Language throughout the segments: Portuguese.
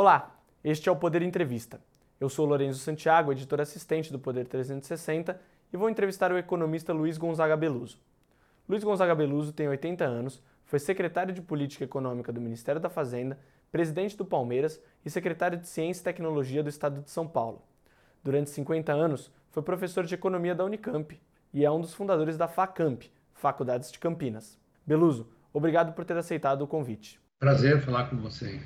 Olá, este é o Poder Entrevista. Eu sou Lourenço Santiago, editor assistente do Poder 360, e vou entrevistar o economista Luiz Gonzaga Beluso. Luiz Gonzaga Beluso tem 80 anos, foi secretário de Política Econômica do Ministério da Fazenda, presidente do Palmeiras e secretário de Ciência e Tecnologia do Estado de São Paulo. Durante 50 anos, foi professor de Economia da Unicamp e é um dos fundadores da FACamp, Faculdades de Campinas. Beluso, obrigado por ter aceitado o convite. Prazer falar com você.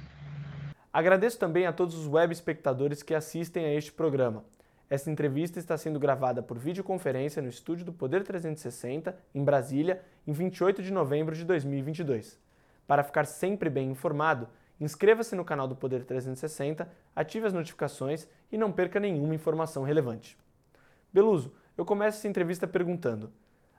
Agradeço também a todos os web espectadores que assistem a este programa. Esta entrevista está sendo gravada por videoconferência no estúdio do Poder 360, em Brasília, em 28 de novembro de 2022. Para ficar sempre bem informado, inscreva-se no canal do Poder 360, ative as notificações e não perca nenhuma informação relevante. Beluso, eu começo essa entrevista perguntando: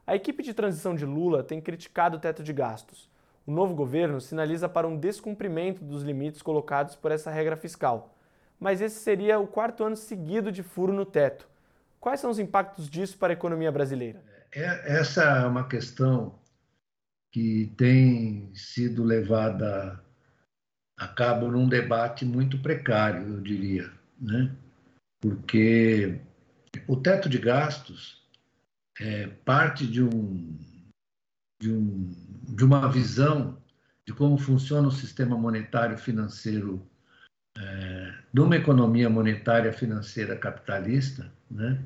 a equipe de transição de Lula tem criticado o teto de gastos o novo governo sinaliza para um descumprimento dos limites colocados por essa regra fiscal. Mas esse seria o quarto ano seguido de furo no teto. Quais são os impactos disso para a economia brasileira? É, essa é uma questão que tem sido levada a cabo num debate muito precário, eu diria, né? porque o teto de gastos é parte de um, de um de uma visão de como funciona o sistema monetário financeiro é, de uma economia monetária financeira capitalista, né,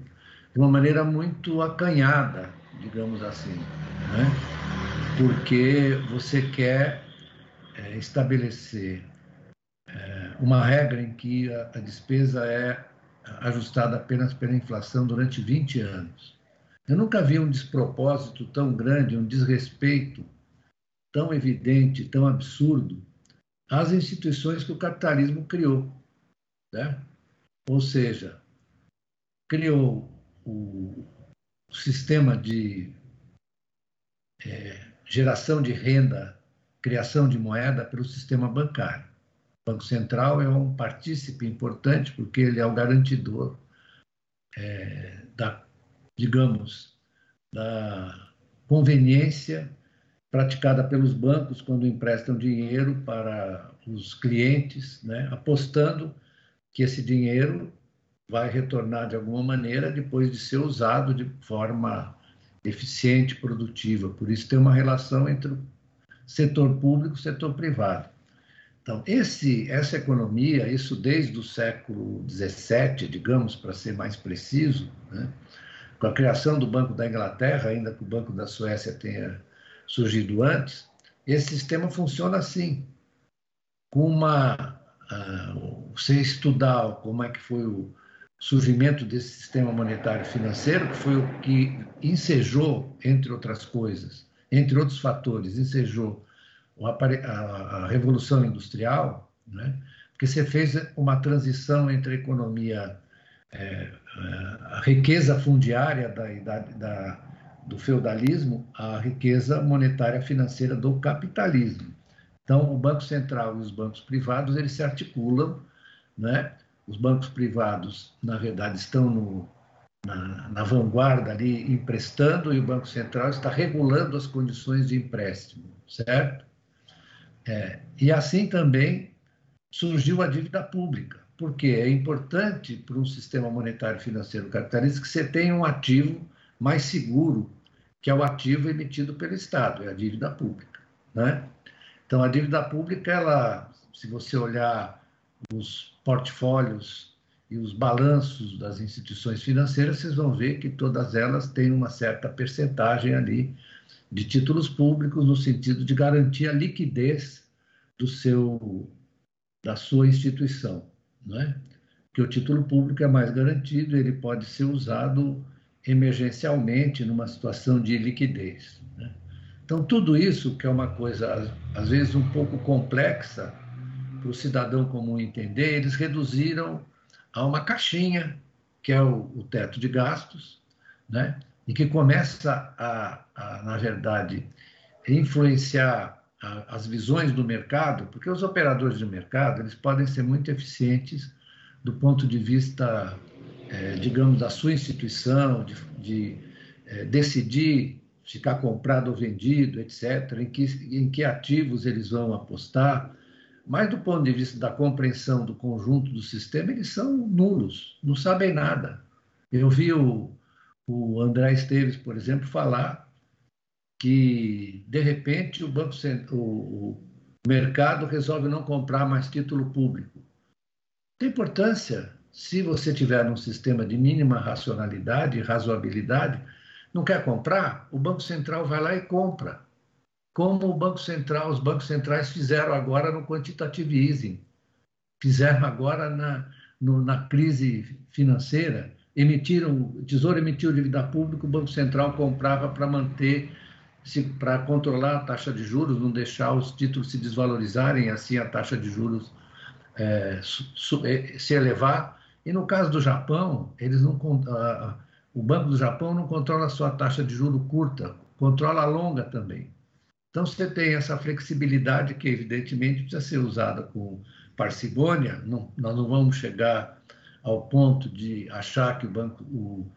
de uma maneira muito acanhada, digamos assim, né, porque você quer é, estabelecer é, uma regra em que a, a despesa é ajustada apenas pela inflação durante 20 anos. Eu nunca vi um despropósito tão grande, um desrespeito tão evidente, tão absurdo, às instituições que o capitalismo criou. Né? Ou seja, criou o sistema de é, geração de renda, criação de moeda pelo sistema bancário. O Banco Central é um partícipe importante porque ele é o garantidor é, da, digamos, da conveniência praticada pelos bancos quando emprestam dinheiro para os clientes, né, apostando que esse dinheiro vai retornar de alguma maneira depois de ser usado de forma eficiente, produtiva. Por isso tem uma relação entre o setor público e o setor privado. Então, esse, essa economia, isso desde o século XVII, digamos, para ser mais preciso, né, com a criação do Banco da Inglaterra, ainda que o Banco da Suécia tenha surgido antes, esse sistema funciona assim. Com uma, uh, você estudar como é que foi o surgimento desse sistema monetário financeiro, que foi o que ensejou, entre outras coisas, entre outros fatores, ensejou a, Revolução Industrial, né? porque você fez uma transição entre a economia, é, a riqueza fundiária da idade da, do feudalismo à riqueza monetária financeira do capitalismo. Então, o Banco Central e os bancos privados, eles se articulam, né? Os bancos privados, na verdade, estão no, na, na, vanguarda ali emprestando e o Banco Central está regulando as condições de empréstimo, certo? É, e assim também surgiu a dívida pública, porque é importante para um sistema monetário financeiro capitalista que você tenha um ativo mais seguro que é o ativo emitido pelo Estado, é a dívida pública. Né? Então, a dívida pública, ela, se você olhar os portfólios e os balanços das instituições financeiras, vocês vão ver que todas elas têm uma certa percentagem ali de títulos públicos no sentido de garantir a liquidez do seu da sua instituição, não é? Que o título público é mais garantido, ele pode ser usado emergencialmente numa situação de liquidez. Né? Então, tudo isso, que é uma coisa, às vezes, um pouco complexa para o cidadão comum entender, eles reduziram a uma caixinha, que é o, o teto de gastos, né? e que começa a, a na verdade, influenciar a, as visões do mercado, porque os operadores de mercado eles podem ser muito eficientes do ponto de vista é, digamos, da sua instituição, de, de é, decidir ficar comprado ou vendido, etc., em que, em que ativos eles vão apostar, mas do ponto de vista da compreensão do conjunto do sistema, eles são nulos, não sabem nada. Eu vi o, o André Esteves, por exemplo, falar que, de repente, o, banco, o, o mercado resolve não comprar mais título público. Tem importância se você tiver um sistema de mínima racionalidade e razoabilidade, não quer comprar, o Banco Central vai lá e compra. Como o Banco Central, os bancos centrais fizeram agora no quantitative easing, fizeram agora na, no, na crise financeira, emitiram, o Tesouro emitiu dívida pública, o Banco Central comprava para manter, para controlar a taxa de juros, não deixar os títulos se desvalorizarem, assim a taxa de juros é, se elevar. E no caso do Japão, eles não, o Banco do Japão não controla a sua taxa de juro curta, controla a longa também. Então, você tem essa flexibilidade que, evidentemente, precisa ser usada com parcimônia. Não, nós não vamos chegar ao ponto de achar que o banco, o,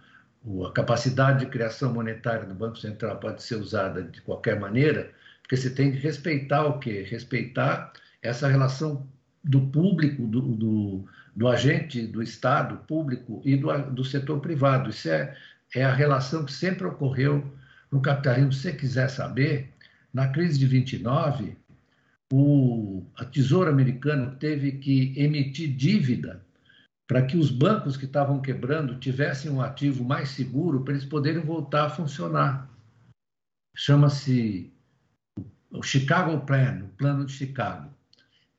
o, a capacidade de criação monetária do Banco Central pode ser usada de qualquer maneira, porque você tem que respeitar o quê? Respeitar essa relação do público, do, do, do agente do Estado público e do, do setor privado. Isso é, é a relação que sempre ocorreu no capitalismo. Se você quiser saber, na crise de 29, o a Tesouro Americano teve que emitir dívida para que os bancos que estavam quebrando tivessem um ativo mais seguro para eles poderem voltar a funcionar. Chama-se o Chicago Plan, o Plano de Chicago.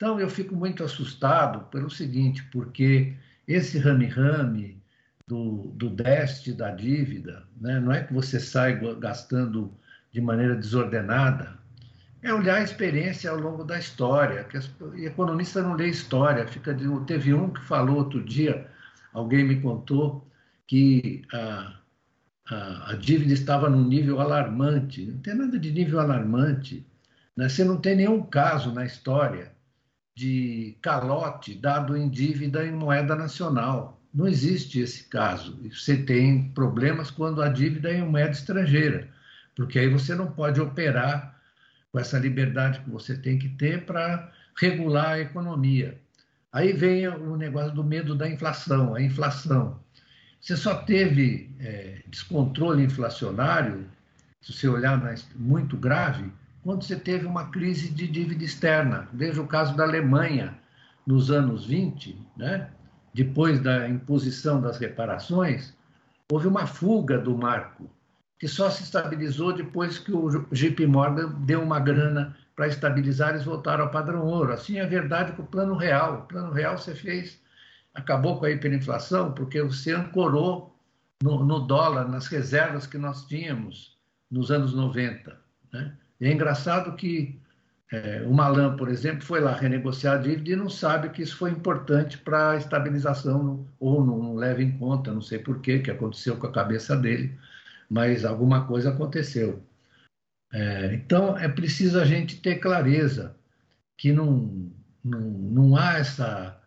Então, eu fico muito assustado pelo seguinte, porque esse rame-rame do, do déficit da dívida, né, não é que você sai gastando de maneira desordenada, é olhar a experiência ao longo da história. Que as, economista não lê história. Fica de, teve um que falou outro dia, alguém me contou, que a, a, a dívida estava num nível alarmante. Não tem nada de nível alarmante. Né? Você não tem nenhum caso na história de calote dado em dívida em moeda nacional. Não existe esse caso. Você tem problemas quando a dívida é em moeda estrangeira, porque aí você não pode operar com essa liberdade que você tem que ter para regular a economia. Aí vem o negócio do medo da inflação, a inflação. Você só teve é, descontrole inflacionário, se você olhar muito grave, quando você teve uma crise de dívida externa. Veja o caso da Alemanha nos anos 20, né? depois da imposição das reparações, houve uma fuga do marco, que só se estabilizou depois que o JP Morgan deu uma grana para estabilizar, eles voltaram ao padrão ouro. Assim é verdade com o plano real. O plano real você fez, acabou com a hiperinflação, porque você ancorou no, no dólar, nas reservas que nós tínhamos nos anos 90. Né? E é engraçado que é, o Malan, por exemplo, foi lá renegociar a dívida e não sabe que isso foi importante para a estabilização, ou não leva em conta, não sei por quê, que aconteceu com a cabeça dele, mas alguma coisa aconteceu. É, então, é preciso a gente ter clareza que não, não, não há essa,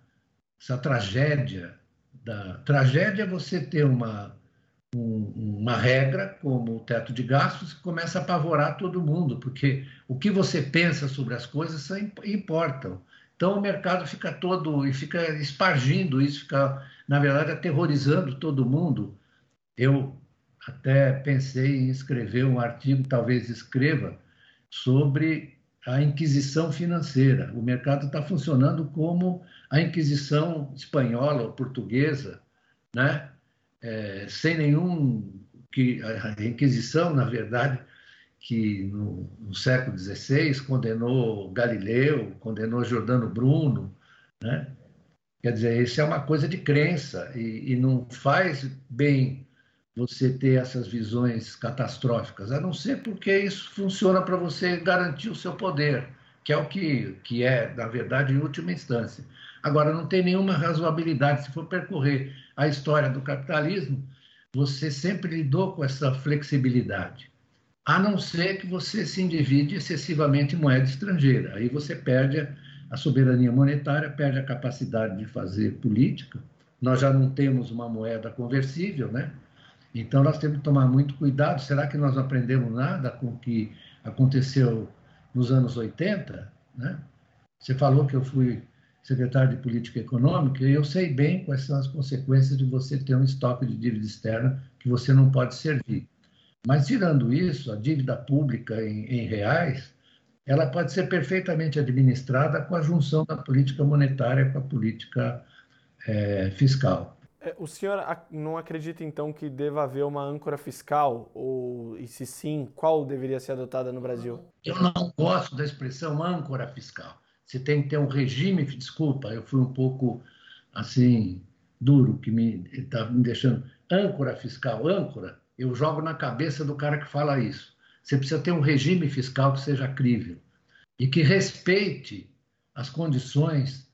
essa tragédia. Da, tragédia é você ter uma, um, uma regra, como o teto de gastos, que começa a apavorar todo mundo, porque o que você pensa sobre as coisas importam. Então o mercado fica todo e fica espargindo isso, fica, na verdade, aterrorizando todo mundo. Eu até pensei em escrever um artigo, talvez escreva, sobre a inquisição financeira. O mercado está funcionando como a inquisição espanhola ou portuguesa, né? É, sem nenhum que a Inquisição, na verdade, que no, no, século XVI condenou Galileu, condenou Giordano Bruno, né? Quer dizer, isso é uma coisa de crença e, e não faz bem você ter essas visões catastróficas, a não ser porque isso funciona para você garantir o seu poder, que é o que, que é, na verdade, em última instância. Agora, não tem nenhuma razoabilidade. Se for percorrer a história do capitalismo, você sempre lidou com essa flexibilidade, a não ser que você se endivide excessivamente em moeda estrangeira. Aí você perde a soberania monetária, perde a capacidade de fazer política. Nós já não temos uma moeda conversível, né? Então nós temos que tomar muito cuidado. Será que nós não aprendemos nada com o que aconteceu nos anos 80, né? Você falou que eu fui secretário de Política Econômica e eu sei bem quais são as consequências de você ter um estoque de dívida externa que você não pode servir. Mas, tirando isso, a dívida pública em, em reais, ela pode ser perfeitamente administrada com a junção da política monetária com a política é, fiscal. É, o senhor não acredita, então, que deva haver uma âncora fiscal? Ou, e se sim, qual deveria ser adotada no Brasil? Eu não gosto da expressão âncora fiscal. Você tem que ter um regime, desculpa, eu fui um pouco, assim, duro, que me está me deixando. Âncora fiscal, âncora, eu jogo na cabeça do cara que fala isso. Você precisa ter um regime fiscal que seja crível e que respeite as condições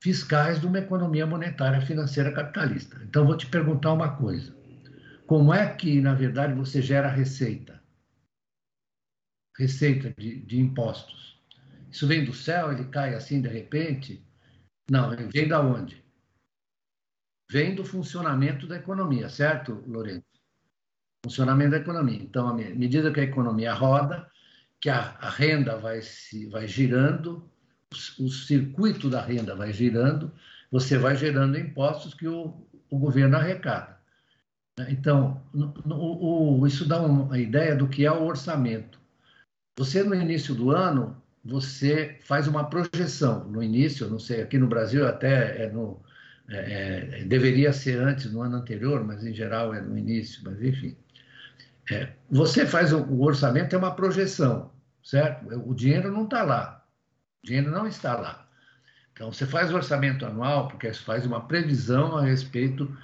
fiscais de uma economia monetária financeira capitalista. Então, vou te perguntar uma coisa: como é que, na verdade, você gera receita? Receita de, de impostos. Isso vem do céu, ele cai assim de repente? Não, ele vem da onde? Vem do funcionamento da economia, certo, Lourenço? Funcionamento da economia. Então, à medida que a economia roda, que a, a renda vai, se, vai girando, o circuito da renda vai girando, você vai gerando impostos que o, o governo arrecada. Então, no, no, o, isso dá uma ideia do que é o orçamento. Você, no início do ano, você faz uma projeção. No início, não sei, aqui no Brasil até é no, é, é, deveria ser antes, no ano anterior, mas em geral é no início, mas enfim. É, você faz o, o orçamento, é uma projeção, certo? O dinheiro não está lá. O dinheiro não está lá. Então, você faz o orçamento anual, porque você faz uma previsão a respeito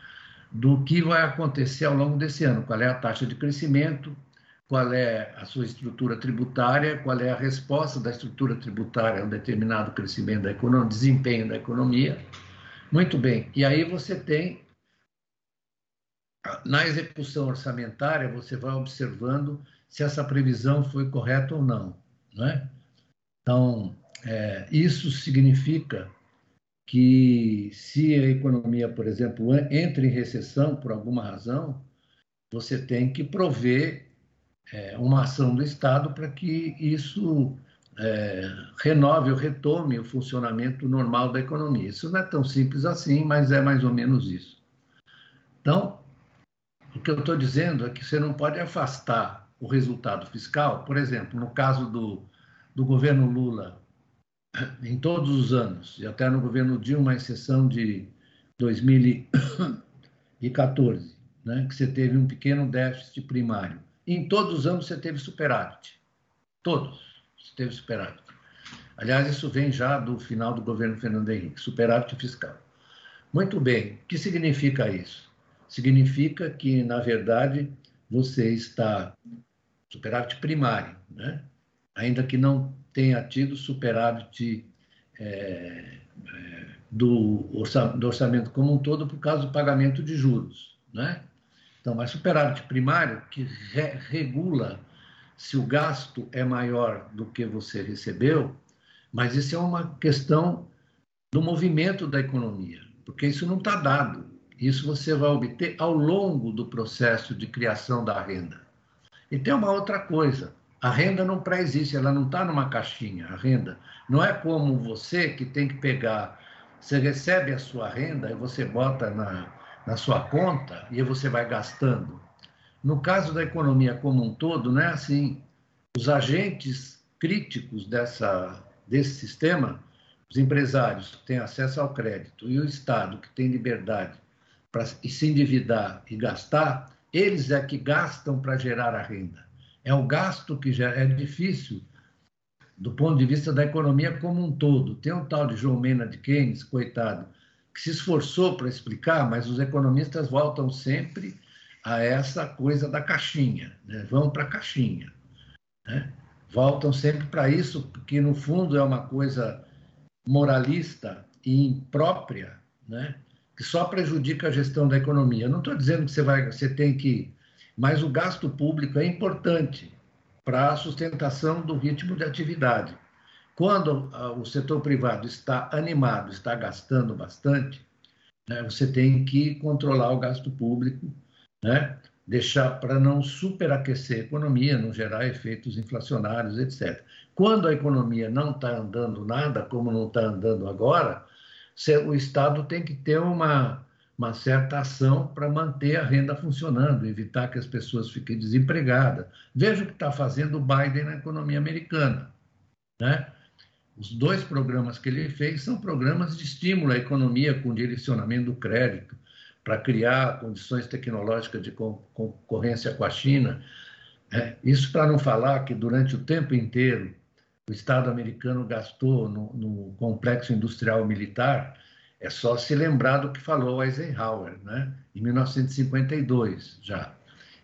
do que vai acontecer ao longo desse ano, qual é a taxa de crescimento, qual é a sua estrutura tributária, qual é a resposta da estrutura tributária a um determinado crescimento da economia, desempenho da economia. Muito bem. E aí você tem, na execução orçamentária, você vai observando se essa previsão foi correta ou não. não é? Então, é, isso significa que se a economia, por exemplo, entra em recessão por alguma razão, você tem que prover é, uma ação do Estado para que isso é, renove ou retome o funcionamento normal da economia. Isso não é tão simples assim, mas é mais ou menos isso. Então, o que eu estou dizendo é que você não pode afastar o resultado fiscal, por exemplo, no caso do, do governo Lula em todos os anos, e até no governo Dilma, exceção de 2014, né, que você teve um pequeno déficit primário. Em todos os anos você teve superávit. Todos você teve superávit. Aliás, isso vem já do final do governo Fernando Henrique, superávit fiscal. Muito bem, o que significa isso? Significa que, na verdade, você está superávit primário, né? ainda que não tenha tido superávit é, é, do, orçamento como um todo por causa do pagamento de juros. Né? Então, mas superávit primário que re, regula se o gasto é maior do que você recebeu, mas isso é uma questão do movimento da economia, porque isso não está dado. Isso você vai obter ao longo do processo de criação da renda. E tem uma outra coisa: a renda não pré-existe, ela não está numa caixinha. A renda não é como você que tem que pegar, você recebe a sua renda e você bota na, na sua conta e você vai gastando. No caso da economia como um todo, não é assim. Os agentes críticos dessa, desse sistema, os empresários que têm acesso ao crédito e o Estado que tem liberdade para se endividar e gastar, eles é que gastam para gerar a renda é o gasto que já é difícil do ponto de vista da economia como um todo. Tem um tal de João Mena de Keynes, coitado, que se esforçou para explicar, mas os economistas voltam sempre a essa coisa da caixinha, né? vão para a caixinha. Né? Voltam sempre para isso, porque no fundo é uma coisa moralista e imprópria, né? que só prejudica a gestão da economia. Eu não estou dizendo que você, vai, você tem que mas o gasto público é importante para a sustentação do ritmo de atividade. Quando ah, o setor privado está animado, está gastando bastante, né, você tem que controlar o gasto público, né, deixar para não superaquecer a economia, não gerar efeitos inflacionários, etc. Quando a economia não está andando nada, como não está andando agora, o Estado tem que ter uma, uma certa ação para manter a renda funcionando, evitar que as pessoas fiquem desempregadas. Veja o que está fazendo o Biden na economia americana. Né? Os dois programas que ele fez são programas de estímulo à economia com direcionamento do crédito, para criar condições tecnológicas de concorrência com a China. É, isso para não falar que durante o tempo inteiro o Estado americano gastou no, no, complexo industrial militar, é só se lembrar do que falou Eisenhower, né? em 1952 já.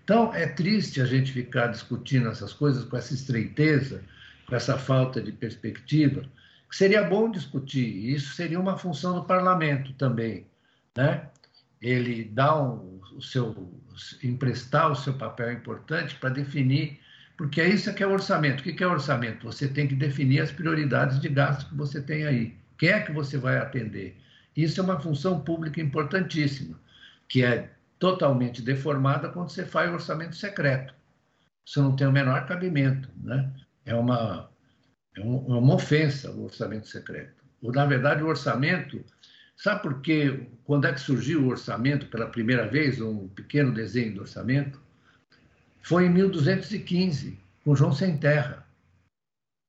Então, é triste a gente ficar discutindo essas coisas com essa estreiteza, essa falta de perspectiva, que seria bom discutir, isso seria uma função do parlamento também, né? Ele dá um, o seu, emprestar o seu papel importante para definir porque é isso que é orçamento. O que é orçamento? Você tem que definir as prioridades de gasto que você tem aí. Quem é que você vai atender? Isso é uma função pública importantíssima, que é totalmente deformada quando você faz orçamento secreto. Isso não tem o menor cabimento. Né? É, uma, é, é uma ofensa o orçamento secreto. Ou, na verdade, o orçamento. Sabe por quê? Quando é que surgiu o orçamento pela primeira vez, um pequeno desenho do orçamento? foi em 1215, com João Sem Terra,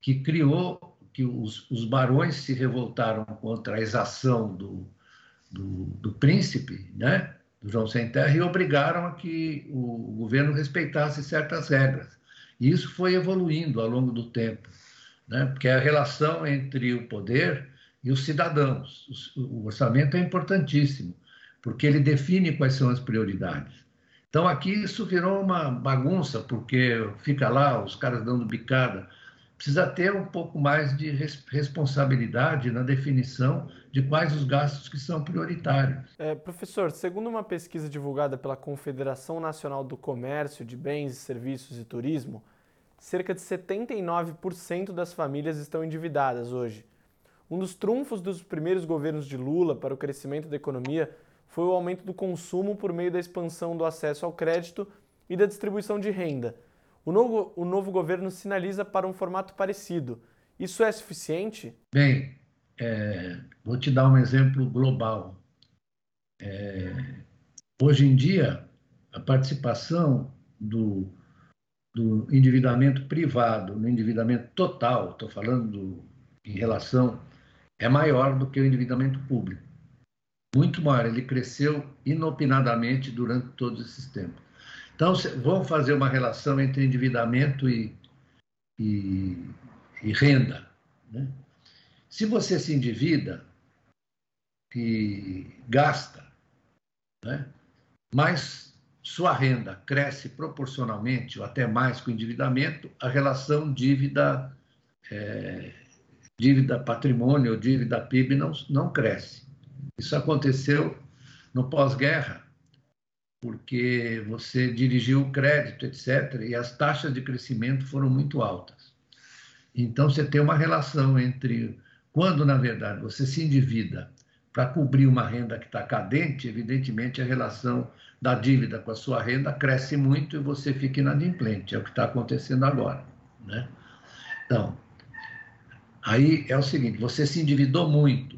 que criou, que os, os barões se revoltaram contra a exação do, do, do príncipe, né? do João Sem Terra, e obrigaram a que o governo respeitasse certas regras. E isso foi evoluindo ao longo do tempo, né? porque a relação entre o poder e os cidadãos. O orçamento é importantíssimo, porque ele define quais são as prioridades. Então aqui isso virou uma bagunça, porque fica lá os caras dando bicada. Precisa ter um pouco mais de responsabilidade na definição de quais os gastos que são prioritários. É, professor, segundo uma pesquisa divulgada pela Confederação Nacional do Comércio de Bens, Serviços e Turismo, cerca de 79% das famílias estão endividadas hoje. Um dos trunfos dos primeiros governos de Lula para o crescimento da economia foi o aumento do consumo por meio da expansão do acesso ao crédito e da distribuição de renda. O novo, o novo governo sinaliza para um formato parecido. Isso é suficiente? Bem, é, vou te dar um exemplo global. É, hoje em dia, a participação do, do endividamento privado no endividamento total, estou falando do, em relação, é maior do que o endividamento público muito maior. Ele cresceu inopinadamente durante todos esses tempos. Então, vamos fazer uma relação entre endividamento e, e, e renda. Né? Se você se endivida e gasta, né? mas sua renda cresce proporcionalmente ou até mais com o endividamento, a relação dívida, é, dívida patrimônio ou dívida PIB não, não cresce. Isso aconteceu no pós-guerra, porque você dirigiu o crédito, etc., e as taxas de crescimento foram muito altas. Então, você tem uma relação entre quando, na verdade, você se endivida para cobrir uma renda que está cadente, evidentemente a relação da dívida com a sua renda cresce muito e você fica inadimplente. É o que está acontecendo agora. Né? Então, aí é o seguinte: você se endividou muito,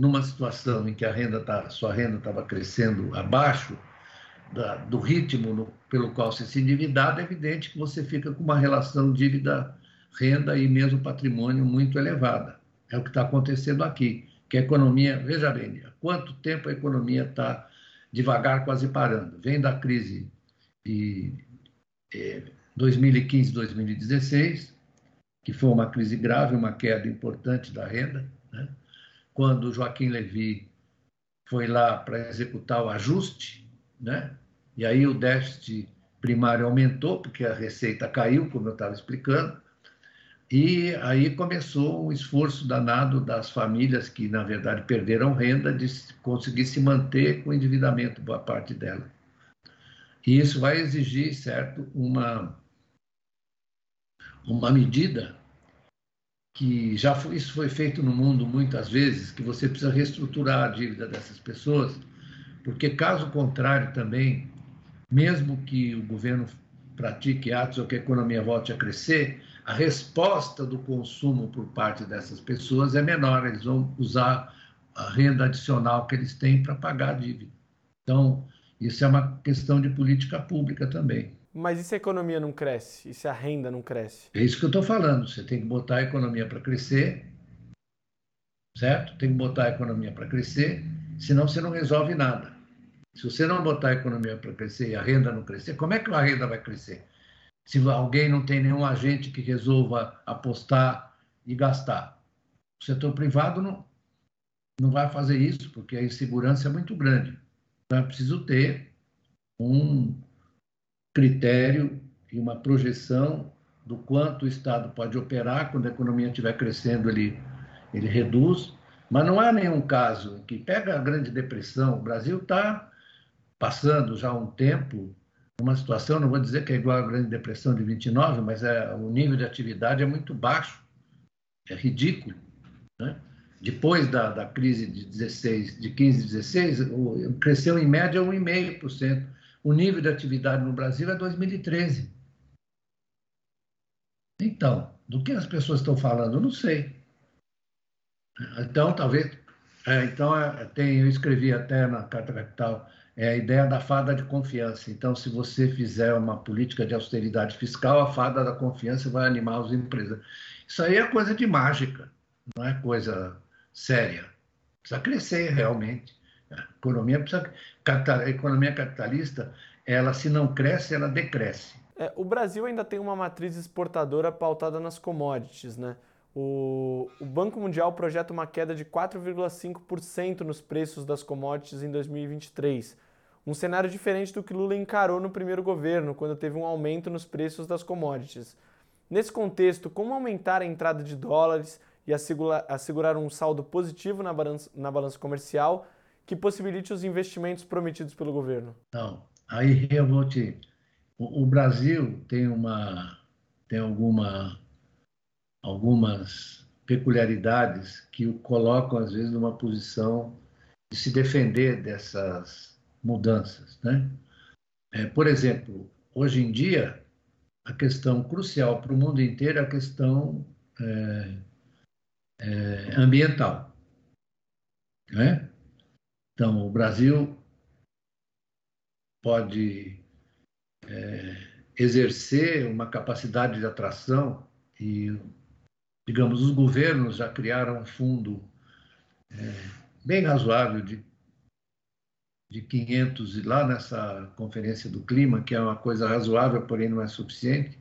numa situação em que a renda tá, sua renda estava crescendo abaixo da, do ritmo no, pelo qual você se endividava, é evidente que você fica com uma relação dívida-renda e mesmo patrimônio muito elevada. É o que está acontecendo aqui, que a economia, veja bem, há quanto tempo a economia está devagar, quase parando. Vem da crise de 2015, 2016, que foi uma crise grave, uma queda importante da renda, né? quando Joaquim Levy foi lá para executar o ajuste, né? e aí o déficit primário aumentou, porque a receita caiu, como eu estava explicando, e aí começou um esforço danado das famílias que, na verdade, perderam renda de conseguir se manter com endividamento, boa parte dela. E isso vai exigir, certo, uma, uma medida que já foi, isso foi feito no mundo muitas vezes, que você precisa reestruturar a dívida dessas pessoas, porque caso contrário também mesmo que o governo pratique atos ou que a economia volte a crescer, a resposta do consumo por parte dessas pessoas é menor, eles vão usar a renda adicional que eles têm para pagar a dívida. Então, isso é uma questão de política pública também. Mas e se a economia não cresce? E se a renda não cresce? É isso que eu estou falando. Você tem que botar a economia para crescer, certo? Tem que botar a economia para crescer, senão você não resolve nada. Se você não botar a economia para crescer e a renda não crescer, como é que a renda vai crescer? Se alguém não tem nenhum agente que resolva apostar e gastar. O setor privado não, não vai fazer isso, porque a insegurança é muito grande. Então é preciso ter um critério e uma projeção do quanto o Estado pode operar quando a economia estiver crescendo, ele, ele reduz. Mas não há nenhum caso que pega a Grande Depressão. O Brasil está passando já um tempo uma situação, não vou dizer que é igual à Grande Depressão de 29, mas é, o nível de atividade é muito baixo, é ridículo. Né? Depois da, da crise de 16, de 15, 16, cresceu em média 1,5%. O nível de atividade no Brasil é 2013. Então, do que as pessoas estão falando, eu não sei. Então, talvez. É, então, é, tem, eu escrevi até na Carta Capital é a ideia da fada de confiança. Então, se você fizer uma política de austeridade fiscal, a fada da confiança vai animar os empresas. Isso aí é coisa de mágica, não é coisa séria. Precisa crescer realmente. A economia precisa, a economia capitalista, ela se não cresce, ela decresce. É, o Brasil ainda tem uma matriz exportadora pautada nas commodities, né? O, o Banco Mundial projeta uma queda de 4,5% nos preços das commodities em 2023. Um cenário diferente do que Lula encarou no primeiro governo, quando teve um aumento nos preços das commodities. Nesse contexto, como aumentar a entrada de dólares e assegurar um saldo positivo na balança, na balança comercial que possibilite os investimentos prometidos pelo governo? Não, aí eu vou te. O, Brasil tem uma tem alguma algumas peculiaridades que o colocam às vezes numa posição de se defender dessas mudanças, né? É, por exemplo, hoje em dia a questão crucial para o mundo inteiro é a questão é, é, ambiental. Né? Então, o Brasil pode é, exercer uma capacidade de atração e, digamos, os governos já criaram um fundo é, bem razoável de, de 500, e lá nessa conferência do clima, que é uma coisa razoável, porém não é suficiente,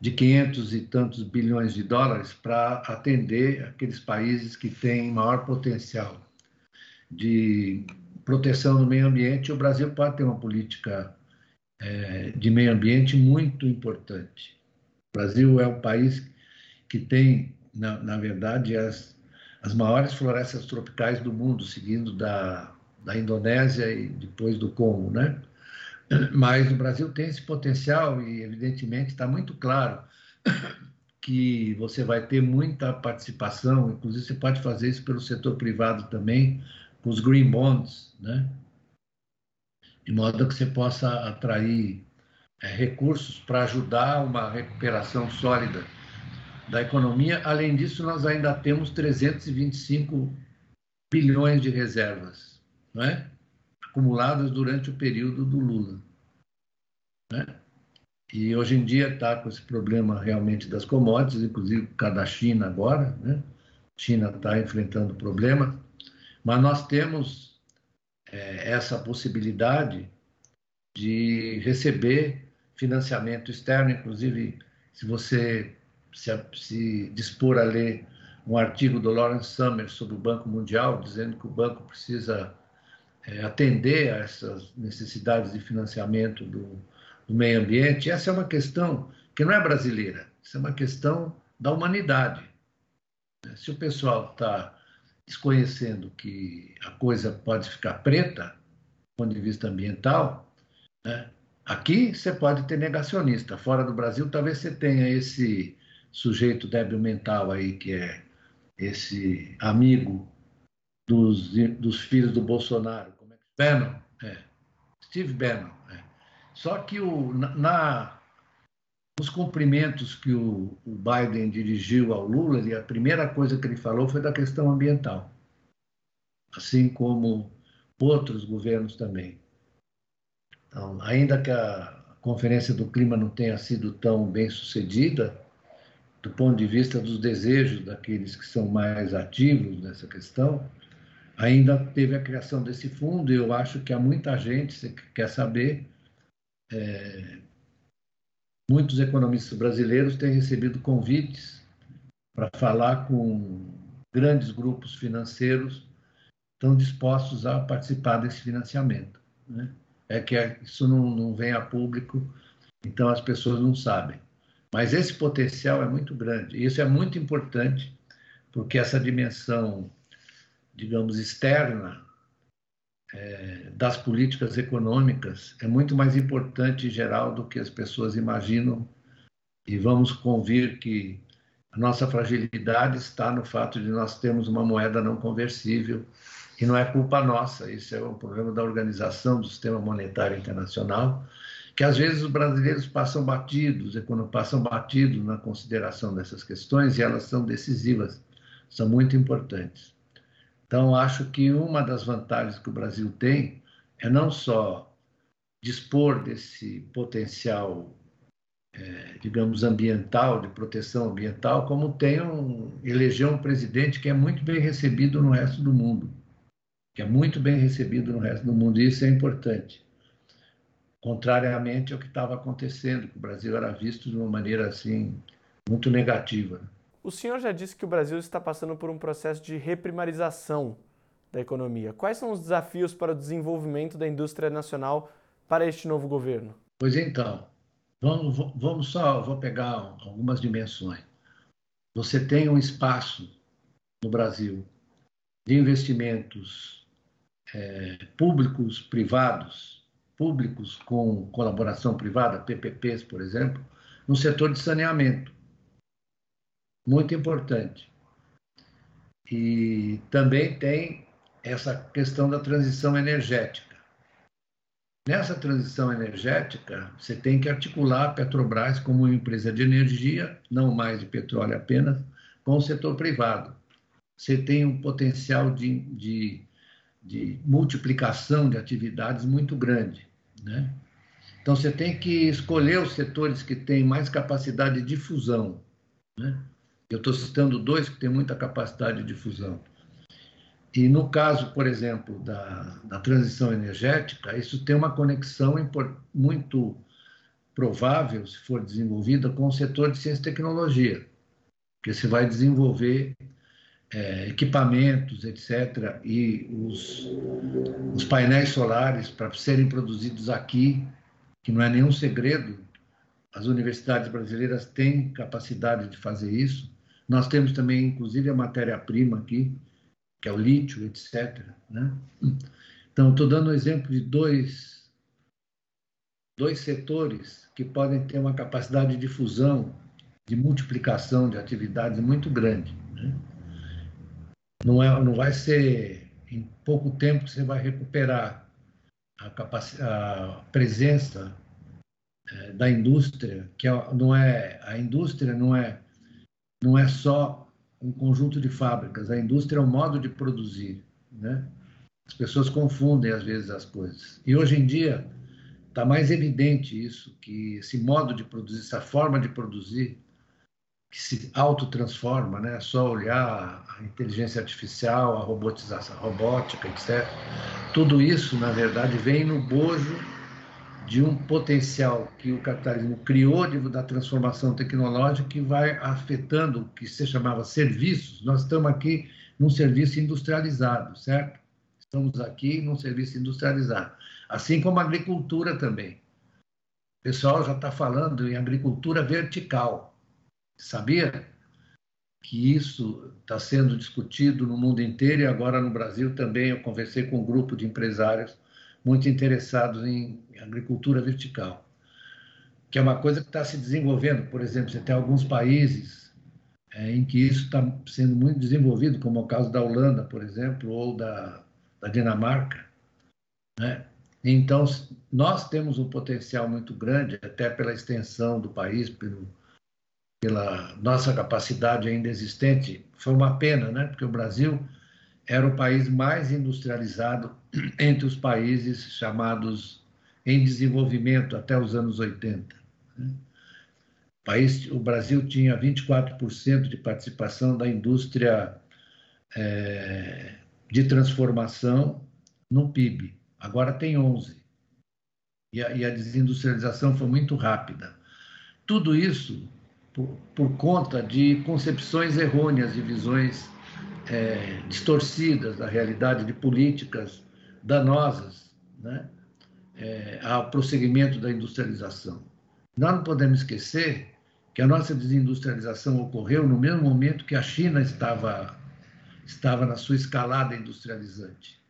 de 500 e tantos bilhões de dólares para atender aqueles países que têm maior potencial de proteção do meio ambiente. O Brasil pode ter uma política é, de meio ambiente muito importante. O Brasil é um país que tem, na, na verdade, as, as maiores florestas tropicais do mundo, seguindo da, da Indonésia e depois do Congo, né? Mas o Brasil tem esse potencial e, evidentemente, está muito claro que você vai ter muita participação, inclusive você pode fazer isso pelo setor privado também, com os green bonds, né? de modo que você possa atrair é, recursos para ajudar uma recuperação sólida da economia. Além disso, nós ainda temos 325 bilhões de reservas, não é? acumuladas durante o período do Lula. Né? E hoje em dia está com esse problema realmente das commodities, inclusive por causa da China agora. Né? China está enfrentando problema, mas nós temos é, essa possibilidade de receber financiamento externo, inclusive se você se, se dispor a ler um artigo do Lawrence Summers sobre o Banco Mundial, dizendo que o banco precisa é, atender a essas necessidades de financiamento do, do meio ambiente. Essa é uma questão que não é brasileira, isso é uma questão da humanidade. Se o pessoal está desconhecendo que a coisa pode ficar preta, do ponto de vista ambiental, né? aqui você pode ter negacionista. Fora do Brasil, talvez você tenha esse sujeito débil mental aí, que é esse amigo dos, dos filhos do Bolsonaro. Como é que... Bannon, é. Steve Bannon. É. Só que o, na, nos cumprimentos que o, o Biden dirigiu ao Lula, ele, a primeira coisa que ele falou foi da questão ambiental, assim como outros governos também. Então, ainda que a Conferência do Clima não tenha sido tão bem sucedida, do ponto de vista dos desejos daqueles que são mais ativos nessa questão, ainda teve a criação desse fundo e eu acho que há muita gente que quer saber. É, muitos economistas brasileiros têm recebido convites para falar com grandes grupos financeiros estão dispostos a participar desse financiamento. Né? É que isso não, não vem a público, então as pessoas não sabem. Mas esse potencial é muito grande. E isso é muito importante, porque essa dimensão, digamos, externa é, das políticas econômicas é muito mais importante em geral do que as pessoas imaginam. E vamos convir que a nossa fragilidade está no fato de nós termos uma moeda não conversível e não é culpa nossa, isso é um problema da organização do sistema monetário internacional, que às vezes os brasileiros passam batidos, passam batidos na consideração dessas questões e elas são decisivas, são muito importantes. Então, acho que uma das vantagens que o Brasil tem é não só dispor desse potencial, é, digamos, ambiental, de proteção ambiental, como tem um, eleger um presidente que é muito bem recebido no resto do mundo que é muito bem recebido no resto do mundo, e isso é importante. Contrariamente ao que estava acontecendo, que o Brasil era visto de uma maneira assim muito negativa. O senhor já disse que o Brasil está passando por um processo de reprimarização da economia. Quais são os desafios para o desenvolvimento da indústria nacional para este novo governo? Pois então, vamos, vamos só, vou pegar algumas dimensões. Você tem um espaço no Brasil de investimentos é, públicos privados, públicos com colaboração privada, PPPs, por exemplo, no setor de saneamento. Muito importante. E também tem essa questão da transição energética. Nessa transição energética, você tem que articular a Petrobras como uma empresa de energia, não mais de petróleo apenas, com o setor privado. Você tem um potencial de, de de multiplicação de atividades muito grande. Né? Então, você tem que escolher os setores que têm mais capacidade de fusão. Né? Eu estou citando dois que têm muita capacidade de fusão. E no caso, por exemplo, da, da transição energética, isso tem uma conexão muito provável, se for desenvolvida, com o setor de ciência e tecnologia, porque você vai desenvolver é, equipamentos, etc., e os, os painéis solares para serem produzidos aqui, que não é nenhum segredo, as universidades brasileiras têm capacidade de fazer isso. Nós temos também, inclusive, a matéria-prima aqui, que é o lítio, etc. Né? Então, estou dando um exemplo de dois, dois setores que podem ter uma capacidade de fusão, de multiplicação de atividades muito grande. Né? Não, é, não vai ser em pouco tempo que você vai recuperar a, a presença é, da indústria, que é, não é a indústria não é não é só um conjunto de fábricas, a indústria é um modo de produzir, né? As pessoas confundem às vezes as coisas. E hoje em dia está mais evidente isso, que esse modo de produzir, essa forma de produzir, que se autotransforma, né? É só olhar a inteligência artificial, a robotização, a robótica, etc. Tudo isso, na verdade, vem no bojo de um potencial que o capitalismo criou de, da transformação tecnológica que vai afetando o que se chamava serviços. Nós estamos aqui num serviço industrializado, certo? Estamos aqui num serviço industrializado. Assim como a agricultura também. O pessoal já está falando em agricultura vertical Sabia que isso está sendo discutido no mundo inteiro e agora no Brasil também. Eu conversei com um grupo de empresários muito interessados em agricultura vertical, que é uma coisa que está se desenvolvendo. Por exemplo, você tem alguns países é, em que isso está sendo muito desenvolvido, como é o caso da Holanda, por exemplo, ou da, da Dinamarca, né? Então, nós temos um potencial muito grande, até pela extensão do país, pelo, pela nossa capacidade ainda existente. Foi uma pena, né? porque o Brasil era o país mais industrializado entre os países chamados em desenvolvimento até os anos 80. Né? O, país, o Brasil tinha 24% de participação da indústria é, de transformação no PIB. Agora tem 11. E a, e a desindustrialização foi muito rápida. Tudo isso por, por conta de concepções errôneas, de visões é, distorcidas da realidade, de políticas danosas né, é, ao prosseguimento da industrialização. Nós não podemos esquecer que a nossa desindustrialização ocorreu no mesmo momento que a China estava, estava na sua escalada industrializante.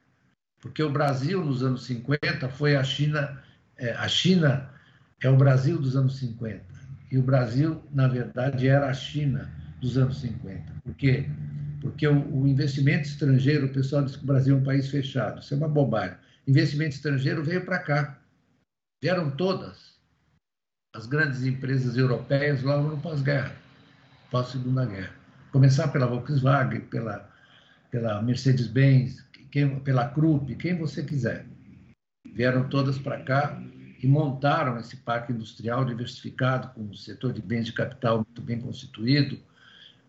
Porque o Brasil, nos anos 50, foi a China, é, a China é o Brasil dos anos 50. E o Brasil, na verdade, era a China dos anos 50. Por quê? Porque o, investimento estrangeiro, o pessoal diz que o Brasil é um país fechado. Isso é uma bobagem. Investimento estrangeiro veio para cá. Vieram todas as grandes empresas europeias logo no pós-guerra, pós-segunda guerra. Começar pela Volkswagen, pela, pela Mercedes-Benz, pela Krupp, quem você quiser. Vieram todas para cá e montaram esse parque industrial diversificado, com o setor de bens de capital muito bem constituído,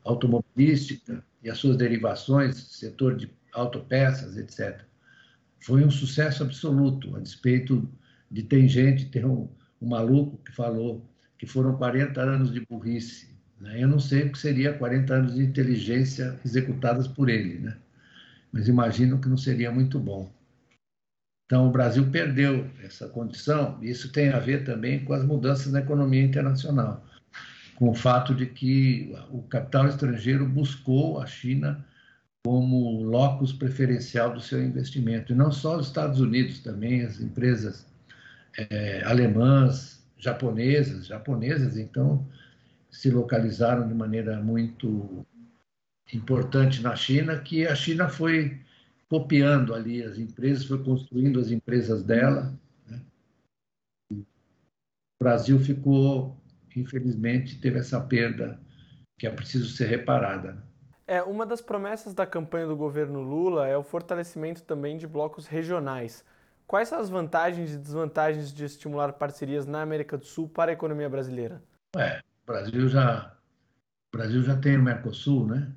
automobilística e as suas derivações, setor de autopeças, etc. Foi um sucesso absoluto, a despeito de ter gente, ter um, um maluco que falou que foram 40 anos de burrice. Né? Eu não sei o que seria 40 anos de inteligência executadas por ele, né? mas imagino que não seria muito bom. Então, o Brasil perdeu essa condição, isso tem a ver também com as mudanças na economia internacional, com o fato de que o capital estrangeiro buscou a China como locus preferencial do seu investimento, e não só os Estados Unidos, também as empresas é, alemãs, japonesas, japonesas, então, se localizaram de maneira muito importante na China, que a China foi copiando ali as empresas, foi construindo as empresas dela. Né? O Brasil ficou, infelizmente, teve essa perda que é preciso ser reparada. É, uma das promessas da campanha do governo Lula é o fortalecimento também de blocos regionais. Quais são as vantagens e desvantagens de estimular parcerias na América do Sul para a economia brasileira? É, o Brasil já, o Brasil já tem o Mercosul, né?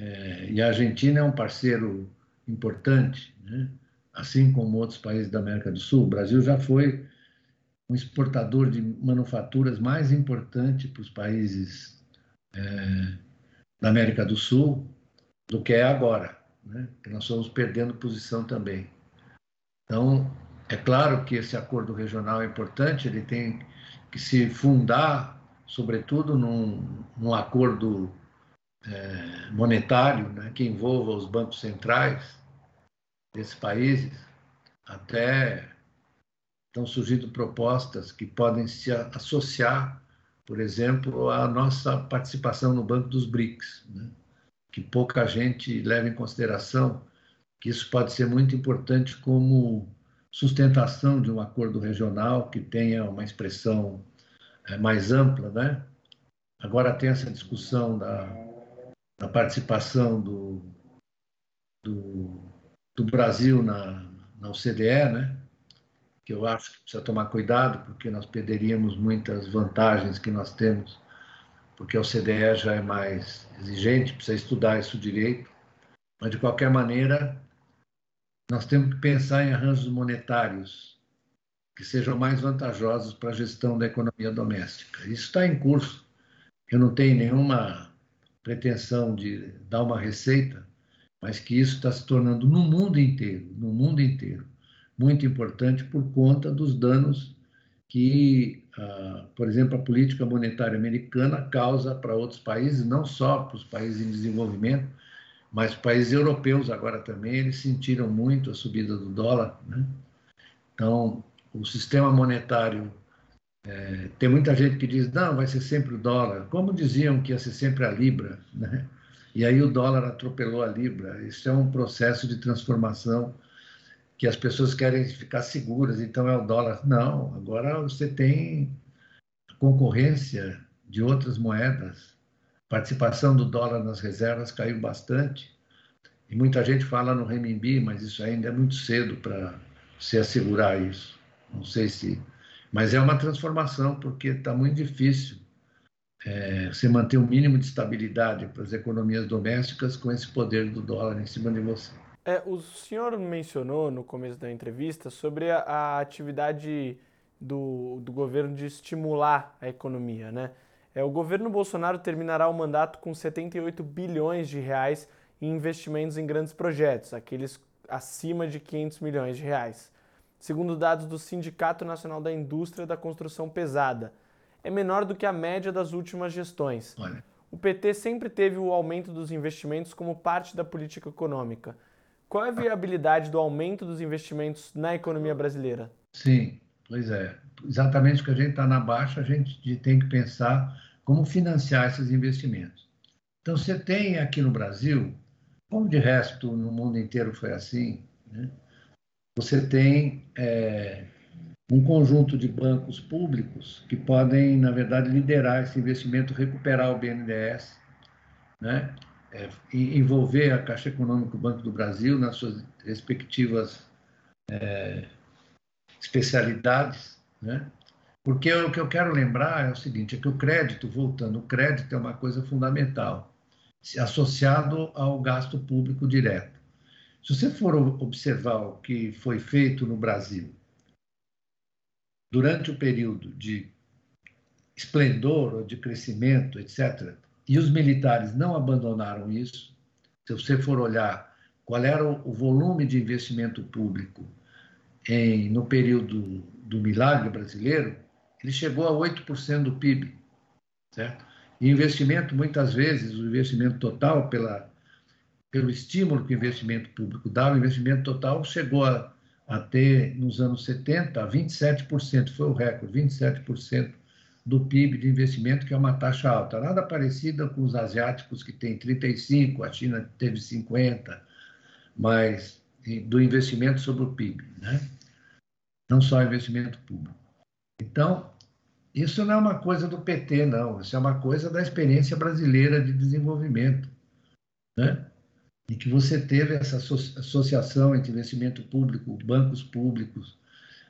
É, e a Argentina é um parceiro importante, né? assim como outros países da América do Sul. O Brasil já foi um exportador de manufaturas mais importante para os países é, da América do Sul do que é agora, né? que nós estamos perdendo posição também. Então, é claro que esse acordo regional é importante, ele tem que se fundar, sobretudo, num, num acordo é, monetário né, que envolva os bancos centrais desses países, até estão surgindo propostas que podem se associar, por exemplo, à nossa participação no Banco dos BRICS, né, que pouca gente leva em consideração que isso pode ser muito importante como sustentação de um acordo regional que tenha uma expressão é, mais ampla, né? Agora tem essa discussão da da participação do, do, do Brasil na, na OCDE, né? que eu acho que precisa tomar cuidado, porque nós perderíamos muitas vantagens que nós temos, porque a OCDE já é mais exigente, precisa estudar isso direito. Mas, de qualquer maneira, nós temos que pensar em arranjos monetários que sejam mais vantajosos para a gestão da economia doméstica. Isso está em curso. Eu não tenho nenhuma pretensão de dar uma receita, mas que isso está se tornando no mundo inteiro, no mundo inteiro, muito importante por conta dos danos que, ah, por exemplo, a política monetária americana causa para outros países, não só para os países em desenvolvimento, mas países europeus agora também, eles sentiram muito a subida do dólar. Né? Então, o sistema monetário é, tem muita gente que diz, não, vai ser sempre o dólar. Como diziam que ia ser sempre a Libra, né? E aí o dólar atropelou a Libra. Isso é um processo de transformação que as pessoas querem ficar seguras, então é o dólar. Não, agora você tem concorrência de outras moedas. participação do dólar nas reservas caiu bastante. E muita gente fala no renminbi, mas isso ainda é muito cedo para se assegurar isso. Não sei se. Mas é uma transformação, porque está muito difícil é, você manter um mínimo de estabilidade para as economias domésticas com esse poder do dólar em cima de você. É, o senhor mencionou no começo da entrevista sobre a, a atividade do, do governo de estimular a economia, né? É, o governo Bolsonaro terminará o mandato com 78 bilhões de reais em investimentos em grandes projetos, aqueles acima de 500 milhões de reais. Segundo dados do Sindicato Nacional da Indústria da Construção Pesada, é menor do que a média das últimas gestões. Olha. O PT sempre teve o aumento dos investimentos como parte da política econômica. Qual é a viabilidade do aumento dos investimentos na economia brasileira? Sim, pois é. Exatamente que a gente está na baixa, a gente tem que pensar como financiar esses investimentos. Então, você tem aqui no Brasil como de resto no mundo inteiro foi assim, né? você tem é, um conjunto de bancos públicos que podem, na verdade, liderar esse investimento, recuperar o BNDES, né? É, envolver a Caixa Econômica do Banco do Brasil nas suas respectivas é, especialidades, né? Porque o que eu quero lembrar é o seguinte, é que o crédito, voltando, o crédito é uma coisa fundamental associado ao gasto público direto. Se você for observar o que foi feito no Brasil durante o período de esplendor ou de crescimento, etc., e os militares não abandonaram isso, se você for olhar qual era o volume de investimento público em, no período do milagre brasileiro, ele chegou a 8% do PIB, certo? E investimento, muitas vezes, o investimento total, pela, pelo estímulo que o investimento público dá, o investimento total chegou a, a ter, nos anos 70, 27%, foi o recorde, 27% do PIB de investimento, que é uma taxa alta. Nada parecida com os asiáticos, que têm 35%, a China teve 50%, mas do investimento sobre o PIB, né? não só investimento público. Então, isso não é uma coisa do PT, não. Isso é uma coisa da experiência brasileira de desenvolvimento. Né? E que você teve essa associação entre investimento público, bancos públicos,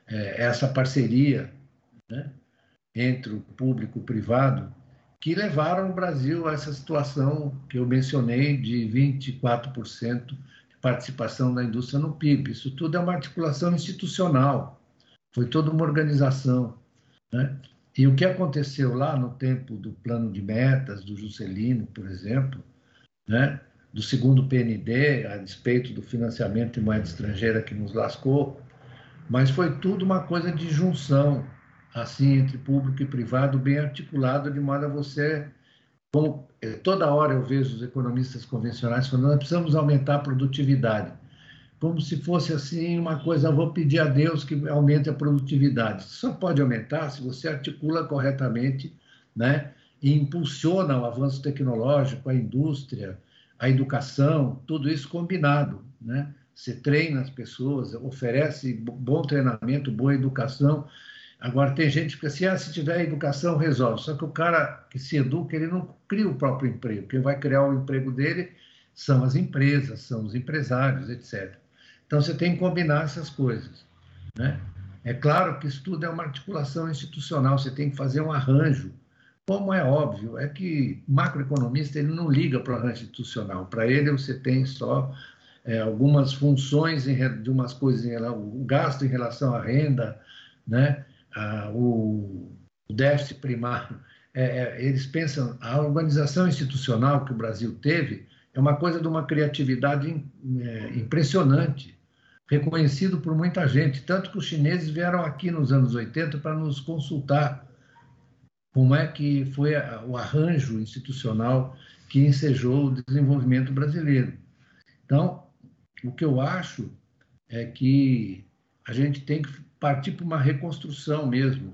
é, essa parceria né? entre o público e o privado, que levaram o Brasil a essa situação que eu mencionei de 24% de participação da indústria no PIB. Isso tudo é uma articulação institucional, foi toda uma organização. Né? E o que aconteceu lá no tempo do plano de metas, do Juscelino, por exemplo, né? Do segundo PND, a despeito do financiamento de moeda estrangeira que nos lascou, mas foi tudo uma coisa de junção, assim, entre público e privado, bem articulado, de modo a você. Como, eh, toda hora eu vejo os economistas convencionais falando, nós precisamos aumentar a produtividade como se fosse assim uma coisa, vou pedir a Deus que aumente a produtividade. Só pode aumentar se você articula corretamente, né? E impulsiona o avanço tecnológico, a indústria, a educação, tudo isso combinado, né? Você treina as pessoas, oferece bom treinamento, boa educação. Agora, tem gente que assim, ah, se tiver educação, resolve. Só que o cara que se educa, ele não cria o próprio emprego. Quem vai criar o emprego dele são as empresas, são os empresários, etc. Então, você tem que combinar essas coisas. Né? É claro que isso tudo é uma articulação institucional, você tem que fazer um arranjo. Como é óbvio, é que macroeconomista ele não liga para o arranjo institucional. Para ele, você tem só é, algumas funções em, de umas coisas, o gasto em relação à renda, né? O, o, déficit primário. É, é, eles pensam, a organização institucional que o Brasil teve é uma coisa de uma criatividade é, impressionante reconhecido por muita gente, tanto que os chineses vieram aqui nos anos 80 para nos consultar como é que foi o arranjo institucional que ensejou o desenvolvimento brasileiro. Então, o que eu acho é que a gente tem que partir para uma reconstrução mesmo,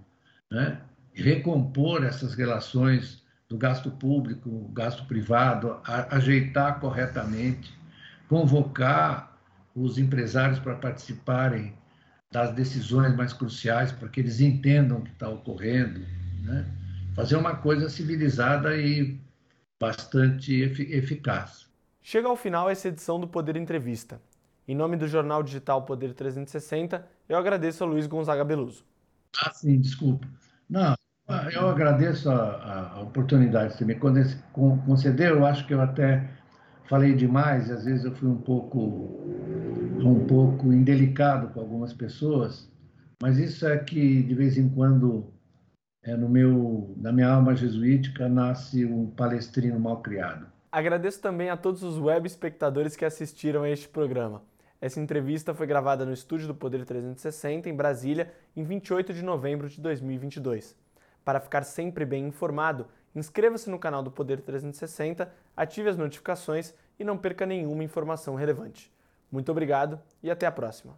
né? recompor essas relações do gasto público, gasto privado, ajeitar corretamente, convocar os empresários para participarem das decisões mais cruciais, para que eles entendam o que está ocorrendo, né? Fazer uma coisa civilizada e bastante eficaz. Chega ao final essa edição do Poder Entrevista. Em nome do jornal digital Poder 360, eu agradeço a Luiz Gonzaga Beluso. Ah, sim, desculpa. Não, eu agradeço a, a oportunidade que você me concedeu. Eu acho que eu até falei demais, às vezes eu fui um pouco, um pouco indelicado com algumas pessoas, mas isso é que de vez em quando é, no meu, na minha alma jesuítica nasce um palestrino mal criado. Agradeço também a todos os web espectadores que assistiram a este programa. Essa entrevista foi gravada no estúdio do Poder 360, em Brasília, em 28 de novembro de 2022. Para ficar sempre bem informado, inscreva-se no canal do Poder 360, ative as notificações e não perca nenhuma informação relevante. Muito obrigado e até a próxima.